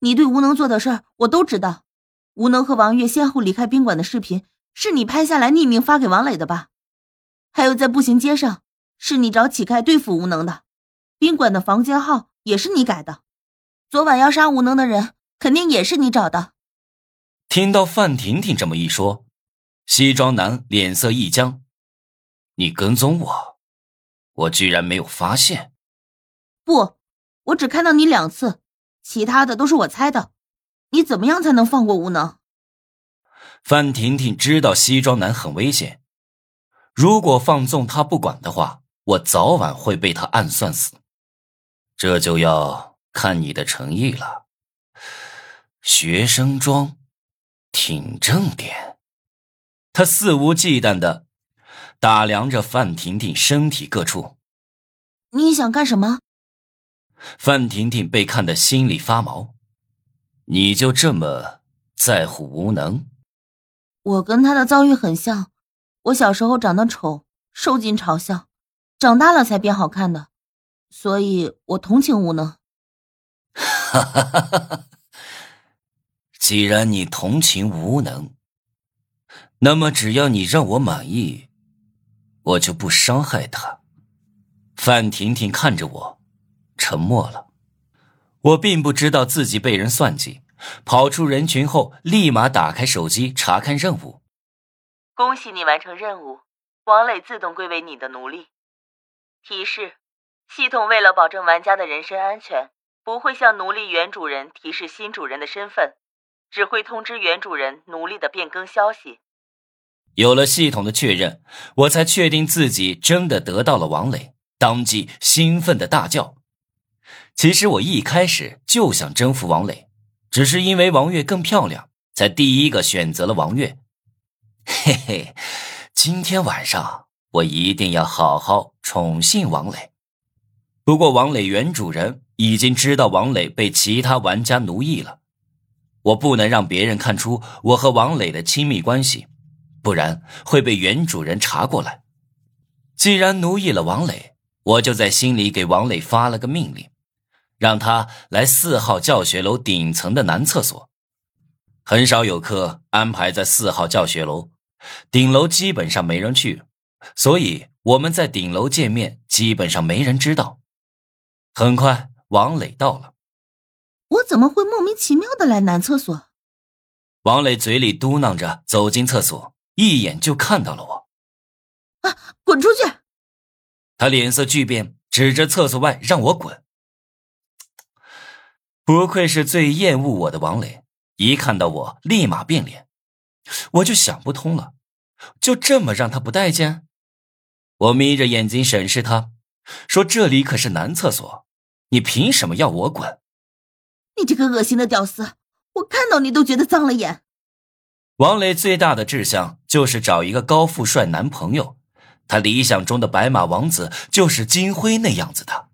你对吴能做的事儿我都知道。吴能和王月先后离开宾馆的视频是你拍下来匿名发给王磊的吧？还有在步行街上是你找乞丐对付吴能的，宾馆的房间号也是你改的。昨晚要杀吴能的人肯定也是你找的。听到范婷婷这么一说，西装男脸色一僵：“你跟踪我，我居然没有发现？不，我只看到你两次，其他的都是我猜的。”你怎么样才能放过吴能？范婷婷知道西装男很危险，如果放纵他不管的话，我早晚会被他暗算死。这就要看你的诚意了。学生装，挺正点。他肆无忌惮的打量着范婷婷身体各处。你想干什么？范婷婷被看得心里发毛。你就这么在乎无能？我跟他的遭遇很像，我小时候长得丑，受尽嘲笑，长大了才变好看的，所以我同情无能。哈哈哈哈哈！既然你同情无能，那么只要你让我满意，我就不伤害他。范婷婷看着我，沉默了。我并不知道自己被人算计，跑出人群后，立马打开手机查看任务。恭喜你完成任务，王磊自动归为你的奴隶。提示：系统为了保证玩家的人身安全，不会向奴隶原主人提示新主人的身份，只会通知原主人奴隶的变更消息。有了系统的确认，我才确定自己真的得到了王磊，当即兴奋的大叫。其实我一开始就想征服王磊，只是因为王月更漂亮，才第一个选择了王月。嘿嘿，今天晚上我一定要好好宠幸王磊。不过王磊原主人已经知道王磊被其他玩家奴役了，我不能让别人看出我和王磊的亲密关系，不然会被原主人查过来。既然奴役了王磊，我就在心里给王磊发了个命令。让他来四号教学楼顶层的男厕所，很少有课安排在四号教学楼，顶楼基本上没人去，所以我们在顶楼见面，基本上没人知道。很快，王磊到了。我怎么会莫名其妙的来男厕所？王磊嘴里嘟囔着，走进厕所，一眼就看到了我。啊，滚出去！他脸色巨变，指着厕所外让我滚。不愧是最厌恶我的王磊，一看到我立马变脸，我就想不通了，就这么让他不待见？我眯着眼睛审视他，说：“这里可是男厕所，你凭什么要我滚？”你这个恶心的屌丝，我看到你都觉得脏了眼。王磊最大的志向就是找一个高富帅男朋友，他理想中的白马王子就是金辉那样子的。